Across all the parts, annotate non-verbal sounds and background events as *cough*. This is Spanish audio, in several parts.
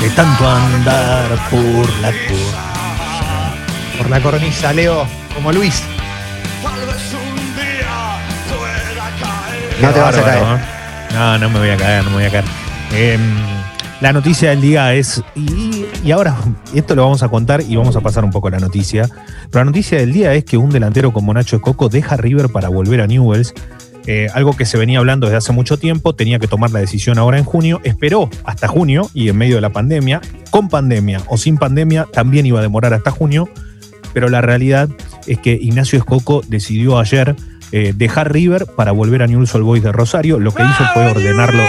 De tanto andar por la cornisa. Por la cornisa, Leo, como Luis. No te vas a caer. ¿eh? No, no me voy a caer, no me voy a caer. Em, la noticia del día es. Y, y ahora, esto lo vamos a contar y vamos a pasar un poco a la noticia. Pero la noticia del día es que un delantero como Nacho Coco deja River para volver a Newells. Eh, algo que se venía hablando desde hace mucho tiempo, tenía que tomar la decisión ahora en junio, esperó hasta junio y en medio de la pandemia, con pandemia o sin pandemia, también iba a demorar hasta junio, pero la realidad es que Ignacio Escoco decidió ayer eh, dejar River para volver a Newell's Old Boys de Rosario, lo que hizo fue ordenarlo,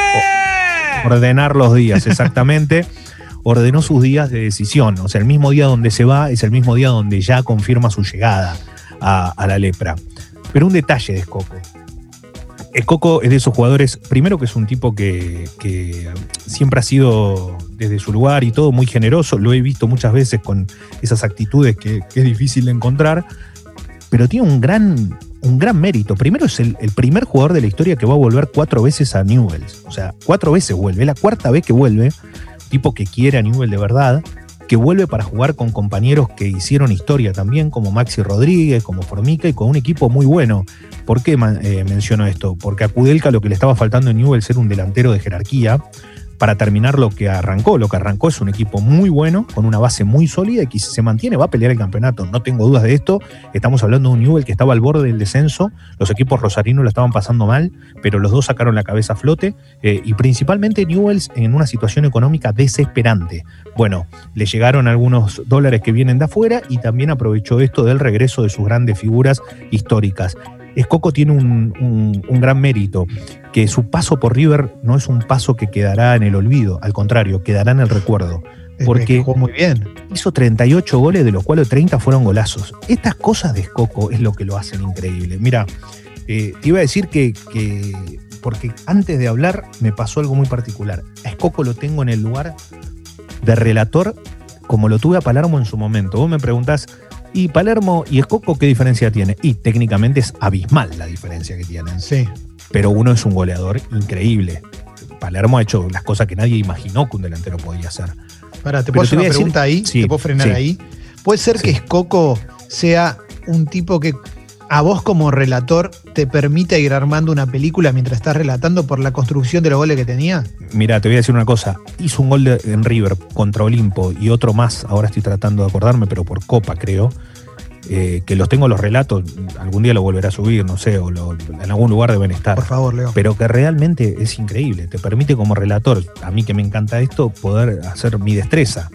ordenar los días, exactamente. *laughs* Ordenó sus días de decisión. O sea, el mismo día donde se va es el mismo día donde ya confirma su llegada a, a la lepra. Pero un detalle de Escoco. Escoco es de esos jugadores, primero que es un tipo que, siempre ha sido desde su lugar y todo muy generoso. Lo he visto muchas veces con esas actitudes que, es difícil de encontrar. Pero tiene un gran, un gran mérito. Primero es el, el primer jugador de la historia que va a volver cuatro veces a Newells. O sea, cuatro veces vuelve. Es la cuarta vez que vuelve. Tipo que quiere a Newell de verdad. Que vuelve para jugar con compañeros que hicieron historia también, como Maxi Rodríguez, como Formica y con un equipo muy bueno. ¿Por qué eh, menciono esto? Porque a Kudelka lo que le estaba faltando en Newell ser un delantero de jerarquía para terminar lo que arrancó. Lo que arrancó es un equipo muy bueno, con una base muy sólida y que si se mantiene va a pelear el campeonato. No tengo dudas de esto. Estamos hablando de un Newell que estaba al borde del descenso. Los equipos rosarinos lo estaban pasando mal, pero los dos sacaron la cabeza a flote. eh, y principalmente Newells en una situación económica desesperante. Bueno, le llegaron algunos dólares que vienen de afuera y también aprovechó esto del regreso de sus grandes figuras históricas. Escoco tiene un, un- un gran mérito, que su paso por River no es un paso que quedará en el olvido, al contrario, quedará en el recuerdo. Porque- jugó muy bien. Hizo 38 goles, de los cuales 30 fueron golazos. Estas cosas de Escoco es lo que lo hacen increíble. Mira, eh, te iba a decir que, que- porque antes de hablar me pasó algo muy particular. A Escoco lo tengo en el lugar de relator como lo tuve a Palermo en su momento. Vos me preguntás, ¿y Palermo y Escoco qué diferencia tiene? Y técnicamente es abismal la diferencia que tienen Sí. pero uno es un goleador increíble. Palermo ha hecho las cosas que nadie imaginó que un delantero podía hacer. Pará, ¿te puedo hacer una a decir- pregunta ahí? sí, ¿Te puedo frenar sí. ahí? ¿Puede ser que. Escoco sea un tipo que a vos como relator te permita ir armando una película mientras estás relatando por la construcción de los goles que tenía? Mira, te voy a decir una cosa. Hizo un gol de- en River contra Olimpo y otro más, ahora estoy tratando de acordarme, pero por Copa creo, eh, que los tengo los relatos, algún día lo volverá a subir, no sé, o lo- en algún lugar deben estar. Por favor, Leo. pero que realmente es increíble. Te permite como relator, a mí que me encanta esto, poder hacer mi destreza.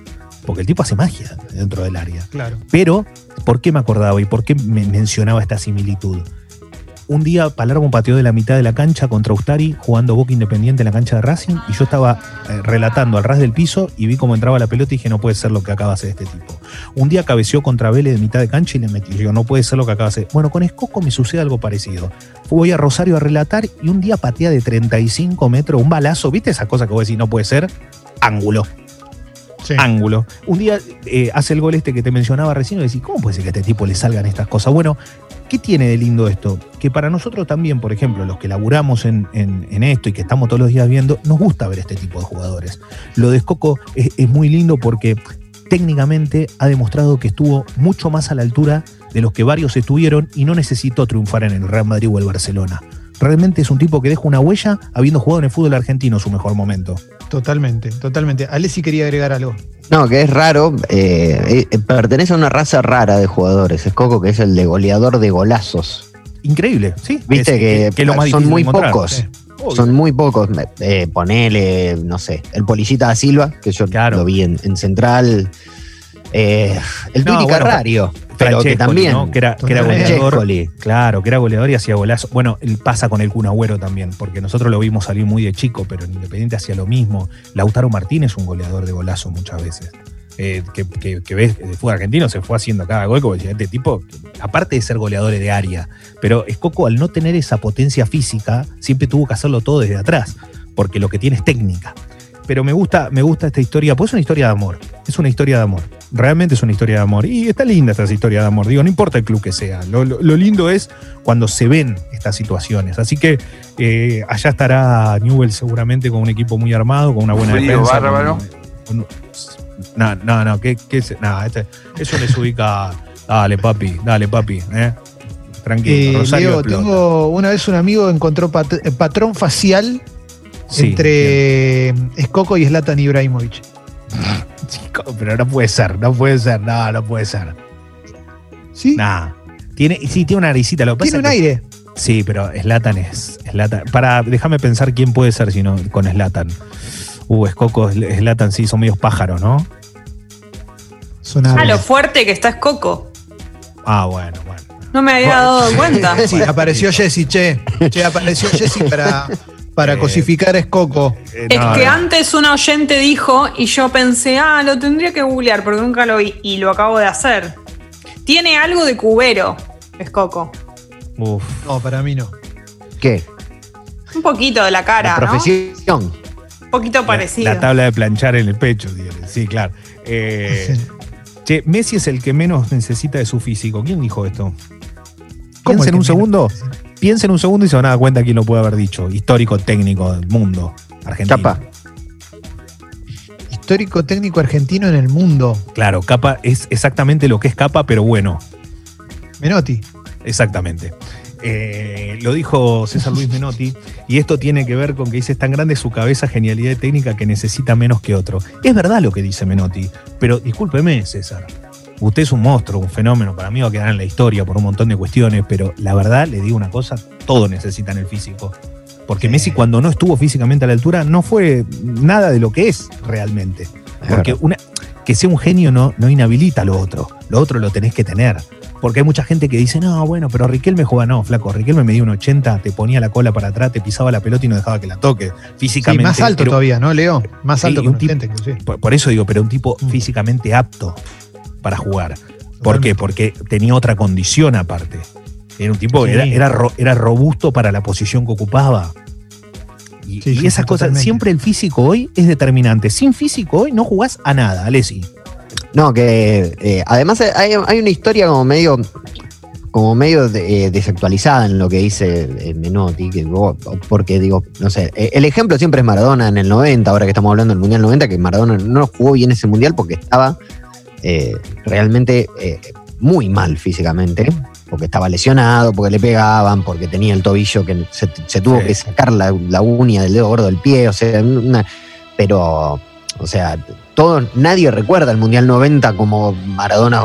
Porque el tipo hace magia dentro del área. Claro. Pero, ¿por qué me acordaba y por qué me mencionaba esta similitud? Un día Palermo pateó de la mitad de la cancha contra Ustari jugando Boca Independiente en la cancha de Racing y yo estaba eh, relatando al ras del piso y vi cómo entraba la pelota y dije no puede ser lo que acaba de hacer este tipo. Un día cabeció contra Vélez de mitad de cancha y le metí. Yo no puede ser lo que acaba de hacer. Bueno, con Escoco me sucede algo parecido. Voy a Rosario a relatar y un día patea de 35 metros, un balazo, ¿viste esa cosa que vos decís no puede ser? Ángulo Ángulo. Un día eh, hace el gol este que te mencionaba recién y decís, ¿cómo puede ser que a este tipo le salgan estas cosas? Bueno, ¿qué tiene de lindo esto? Que para nosotros también, por ejemplo, los que laburamos en esto y que estamos todos los días viendo, nos gusta ver este tipo de jugadores. Lo de Escoco es, es muy lindo porque técnicamente ha demostrado que estuvo mucho más a la altura de los que varios estuvieron y no necesitó triunfar en el Real Madrid o el Barcelona. Realmente es un tipo que deja una huella habiendo jugado en el fútbol argentino su mejor momento. Totalmente, totalmente. Alessi quería agregar algo. No, que es raro. eh, eh, pertenece a una raza rara de jugadores. Es Coco, que es el de goleador de golazos. Increíble, ¿sí? Viste Es- que es lo más son muy pocos. Sí. Obvio. Son muy pocos. Eh, ponele, no sé, el Polillita da Silva, que yo Claro. lo vi en, en Central. Eh, el No, bueno, Carrario, pero que también. ¿no? que era, que era Totalmente. goleador. Claro, que era goleador y hacía golazo. Bueno, pasa con el Kun Agüero también, porque nosotros lo vimos salir muy de chico, pero en Independiente hacía lo mismo. Lautaro Martínez, un goleador de golazo muchas veces. Eh, que, que, que ves, de fútbol argentino se fue haciendo cada gol, como decía, este tipo, aparte de ser goleadores de área, pero Escoco al no tener esa potencia física, siempre tuvo que hacerlo todo desde atrás, porque lo que tiene es técnica. Pero me gusta, me gusta esta historia, pues es una historia de amor, es una historia de amor, realmente es una historia de amor. Y está linda esta historia de amor, digo, no importa el club que sea, lo, lo- lo lindo es cuando se ven estas situaciones. Así que eh, allá estará Newell seguramente con un equipo muy armado, con una buena Frío defensa. bárbaro. con- Un- No, no, no, ¿qué, qué es? No, este- eso les ubica. *laughs* Dale, papi, dale, papi, ¿eh? Tranquilo, Eh, Rosario Leo, explota. tengo una vez un amigo encontró pat- eh, patrón facial Sí, entre Escoco y Zlatan Ibrahimovic. *laughs* Chico, pero no puede ser, no puede ser, no, no puede ser. ¿Sí? Nah. Tiene, sí, tiene una naricita, lo que Tiene un pasa que- aire. Sí, pero Slatan es. Zlatan. Para, déjame pensar quién puede ser si no con Slatan. Uh, Escoco, Slatan, sí, son medios pájaros, ¿no? Son Ah, aves. lo fuerte que está es Coco. Ah, bueno, bueno. No me había dado cuenta. *laughs* Sí, apareció Jessy, che. Che, apareció Jessy para, para Eh, cosificar a Escoco. Eh, Es no, que no. antes un oyente dijo y yo pensé, ah, lo tendría que googlear porque nunca lo vi y lo acabo de hacer. Tiene algo de cubero, es Coco. Uf. No, para mí no. ¿Qué? Un poquito de la La cara, ¿no? profesión. Un poquito parecido. La, la tabla de planchar en el pecho, tiene. Sí, claro. Eh, Sí. *laughs* Che, Messi es el que menos necesita de su físico. ¿Quién dijo esto? ¿Cómo el un que segundo. Piensen un segundo y se van a dar cuenta quién lo puede haber dicho. Histórico técnico del mundo. Argentino. Chapa. Histórico técnico argentino en el mundo. Claro, Capa es exactamente lo que es Capa, pero bueno. Menotti. Exactamente. Eh, lo dijo César Luis Menotti, y esto tiene que ver con que dice: es tan grande su cabeza, genialidad técnica que necesita menos que otro. Es verdad lo que dice Menotti, pero discúlpeme, César. Usted es un monstruo, un fenómeno, para mí va a quedar en la historia por un montón de cuestiones, pero la verdad, le digo una cosa: todo necesitan el físico. Porque Sí. Messi, cuando no estuvo físicamente a la altura, no fue nada de lo que es realmente. Porque una, que sea un genio no, no inhabilita lo otro. Lo otro lo tenés que tener. Porque hay mucha gente que dice, no, bueno, pero Riquelme juega, no, flaco. Riquelme medía un 80, te ponía la cola para atrás, te pisaba la pelota y no dejaba que la toque. Sí, Físicamente. más alto todavía, ¿no, Leo? Más alto que un un tipo- gente, inclusive. Por, por eso digo, pero un tipo Mm. físicamente apto para jugar. ¿Por qué? Porque tenía otra condición aparte. Era un tipo, Sí. era, era, ro- era robusto para la posición que ocupaba. Y, Sí, y sí, esas sí, cosas, totalmente. siempre el físico hoy es determinante. Sin físico hoy no jugás a nada, Alessi. No, que eh, además hay, hay una historia como medio como medio de- eh, desactualizada en lo que dice eh, Menotti, que, vos- porque digo, no sé, el ejemplo siempre es Maradona en el 90, ahora que estamos hablando del Mundial 90, que Maradona no jugó bien ese Mundial porque estaba eh, realmente eh, muy mal físicamente, porque estaba lesionado, porque le pegaban, porque tenía el tobillo que se, se tuvo Sí. que sacar la, la uña del dedo gordo del pie, o sea, una- pero, o sea, todo, nadie recuerda el Mundial 90 como Maradona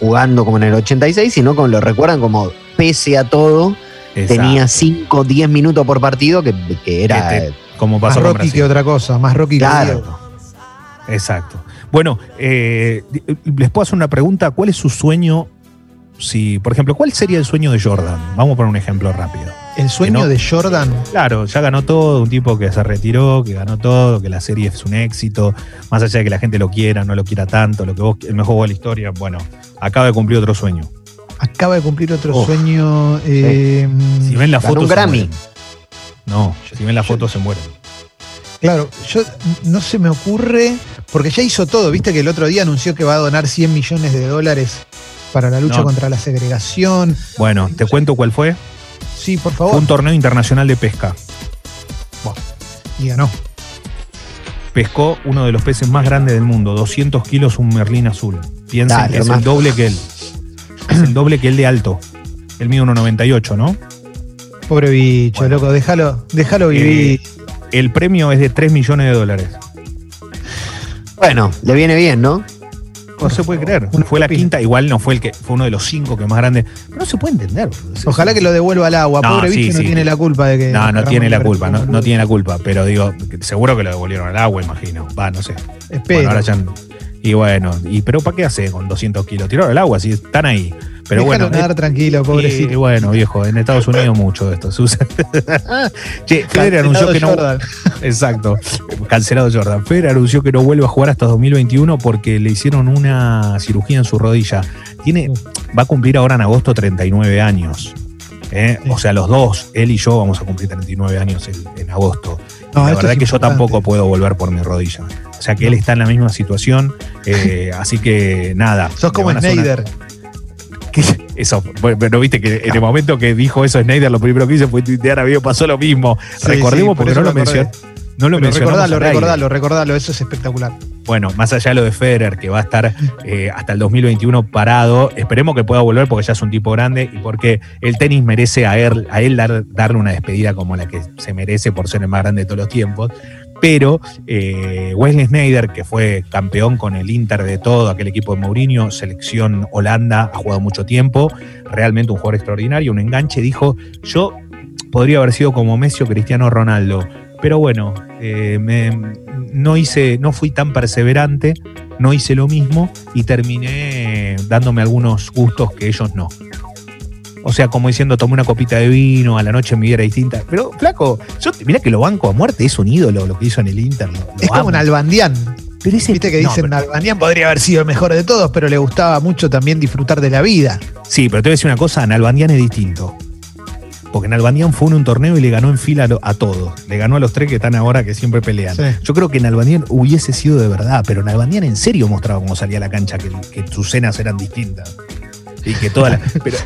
jugando como en el 86, sino como lo recuerdan como pese a todo, tenía 5 10 minutos por partido, que, que era... Que como Más pasó con Rocky que otra cosa, más Rocky que Claro. Diego. Exacto. Bueno, eh, les puedo hacer una pregunta. ¿Cuál es su sueño? Si, por ejemplo, ¿cuál sería el sueño de Jordan? Vamos a poner un ejemplo rápido. El sueño no- de Jordan. Claro, ya ganó todo, un tipo que se retiró, que ganó todo, que la serie es un éxito, más allá de que la gente lo quiera, no lo quiera tanto, lo que vos, el mejor juego de la historia, bueno, acaba de cumplir otro sueño. Acaba de cumplir otro Oh. sueño. eh, Si ven la foto. un se Grammy. No, si ven la foto se mueren. Claro, yo no se me ocurre, porque ya hizo todo, viste que el otro día anunció que va a donar 100 millones de dólares para la lucha No. contra la segregación. Bueno, te cuento cuál fue. Sí, por Fue favor. un torneo internacional de pesca. Y ganó. pescó uno de los peces más grandes del mundo, 200 kilos un merlín azul. Piensen Dale, que es el doble que él. Es el doble que él de alto. Él mide 1,98, ¿no? Pobre bicho, Bueno. loco, déjalo, déjalo vivir. El premio es de 3 millones de dólares. Bueno, le viene bien, ¿no? No se puede creer. Fue la quinta, igual no fue el que fue uno de los cinco que más grande. Pero no se puede entender. Ojalá que lo devuelva al agua. No, Pobre sí, bicho no tiene la culpa de que. No, no tiene la culpa, no, tiene la culpa, pero digo, que seguro que lo devolvieron al agua, imagino. Va, no sé. Espero. Bueno, ahora ya- y bueno, y pero ¿para qué hace con 200 kilos? Tiraron al agua, si están ahí. Pero Déjalo bueno, nadar tranquilo, Y, pobrecito. bueno, viejo, en Estados Unidos mucho de esto se usa. *laughs* che, Federer anunció que no. *laughs* Exacto, cancelado Jordan. Federer anunció que no vuelve a jugar hasta 2021 porque le hicieron una cirugía en su rodilla. Tiene, va a cumplir ahora en agosto 39 años. ¿eh? Sí. O sea, los dos, él y yo, vamos a cumplir 39 años en, en agosto. Y No, la verdad es que yo tampoco puedo volver por mi rodilla. O sea que él está en la misma situación. eh, *laughs* así que nada. Sos como una- Eso, bueno, pero viste que en el momento que dijo eso Snyder, lo primero que hizo fue tuitear, a mí pasó lo mismo. Sí, Recordemos sí, por porque eso no lo, mencionó. No lo mencionamos recordalo, recordalo, recordalo, eso es espectacular. bueno, más allá de lo de Federer, que va a estar eh, hasta el 2021 parado, esperemos que pueda volver porque ya es un tipo grande y porque el tenis merece a él, a él dar- darle una despedida como la que se merece por ser el más grande de todos los tiempos. Pero eh, Wesley Sneijder, que fue campeón con el Inter de todo, aquel equipo de Mourinho, selección Holanda, ha jugado mucho tiempo, realmente un jugador extraordinario, un enganche, dijo, yo podría haber sido como Messi o Cristiano Ronaldo, pero bueno, eh, no hice, no fui tan perseverante, no hice lo mismo y terminé dándome algunos gustos que ellos no. O sea, como diciendo, tomé una copita de vino, a la noche mi vida era distinta. Pero, flaco, yo mirá que lo banco a muerte, es un ídolo lo que hizo en el Inter. lo- lo Es como un Albandián. Pero ese- Viste que no, dicen pero- Nalbandián podría haber sido el mejor de todos, pero le gustaba mucho también disfrutar de la vida. Sí, pero te voy a decir una cosa, Nalbandián es distinto. Porque Nalbandián fue en un torneo y le ganó en fila a, todos. Le ganó a los tres que están ahora que siempre pelean. Sí. Yo creo que Nalbandián hubiese sido de verdad, pero Nalbandián en serio mostraba cómo salía a la cancha, que, que sus cenas eran distintas. Y que todas las. *laughs* Pero,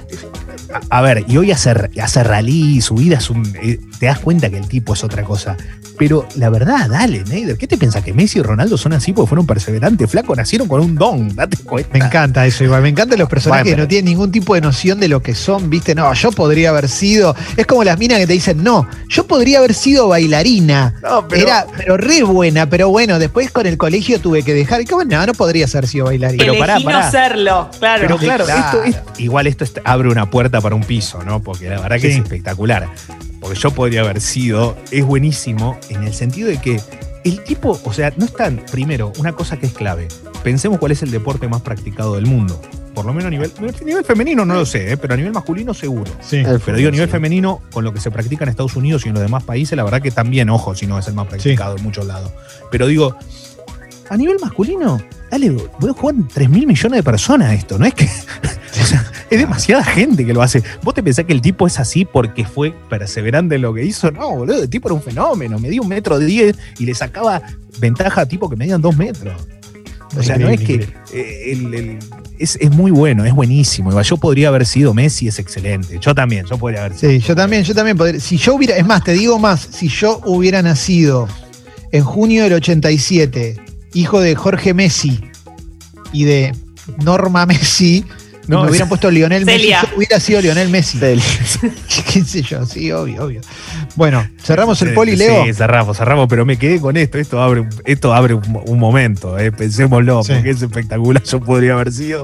a, ver, y hoy hace, hace rally, su vida es un. eh, te das cuenta que el tipo es otra cosa. Pero la verdad, dale, Neider, ¿qué te piensas? ¿Que Messi y Ronaldo son así porque fueron perseverantes? Flaco, nacieron con un don, date cuenta. Me encanta eso, igual. Me encantan los personajes Bueno, que no tienen ningún tipo de noción de lo que son, ¿viste? No, yo podría haber sido. Es como las minas que te dicen, no, yo podría haber sido bailarina. No, pero- Era, pero re buena, pero bueno, después con el colegio tuve que dejar. Y como, no, no podría haber sido bailarina. Pero pará. no serlo, claro. Pero claro, Claro. Esto, es- igual esto es- abre una puerta para un piso, ¿no? Porque la verdad que Sí. es espectacular. Porque yo podría haber sido, es buenísimo en el sentido de que el tipo, o sea, no es tan, primero, una cosa que es clave. Pensemos cuál es el deporte más practicado del mundo. Por lo menos a nivel, a nivel femenino no lo sé, ¿eh? pero a nivel masculino seguro. Sí. Pero digo, a nivel sí. femenino, con lo que se practica en Estados Unidos y en los demás países, la verdad que también, ojo, si no es el más practicado en muchos lados. Pero digo, a nivel masculino, dale, voy a jugar 3 mil millones de personas esto, no es que. *laughs* o sea, es demasiada gente que lo hace. ¿Vos te pensás que el tipo es así porque fue perseverante en lo que hizo? No, boludo, el tipo era un fenómeno. Medía un metro diez y le sacaba ventaja a tipo que medían dos metros. O sea, no es que. Eh, el- el- es, es muy bueno, es buenísimo. Yo podría haber sido Messi, es excelente. Yo también, yo podría haber sido. Sí, yo también, yo también podría. Si yo hubiera, es más, te digo más, si yo hubiera nacido en junio del 87, hijo de Jorge Messi y de Norma Messi, No, me es- hubieran puesto Lionel Celia. Messi, hubiera sido Lionel Messi. Del- *laughs* ¿Qué sé yo? Sí, obvio, obvio. Bueno, cerramos el poli, Leo. Sí, cerramos, cerramos, pero me quedé con esto. Esto abre, un- esto abre un, un momento, eh, pensémoslo, Sí. porque es espectacular. Yo podría haber sido.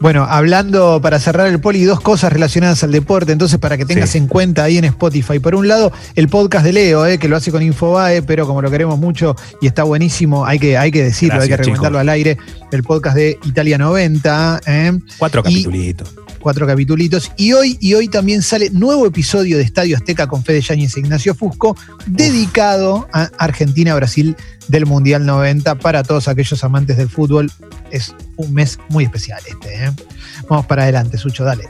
Bueno, hablando para cerrar el poli, dos cosas relacionadas al deporte, entonces para que tengas Sí. en cuenta ahí en Spotify. Por un lado, el podcast de Leo, eh, que lo hace con Infobae, pero como lo queremos mucho y está buenísimo, hay que, hay que decirlo, hay que chicos. al aire. El podcast de Italia 90, eh, Cuatro capitulitos. Cuatro capitulitos. Y hoy, y hoy también sale nuevo episodio de Estadio Azteca con Fede Yáñez e Ignacio Fusco, dedicado a Argentina-Brasil del Mundial 90 para todos aquellos amantes del fútbol. Es un mes muy especial este. ¿eh? Vamos para adelante, Sucho, dale.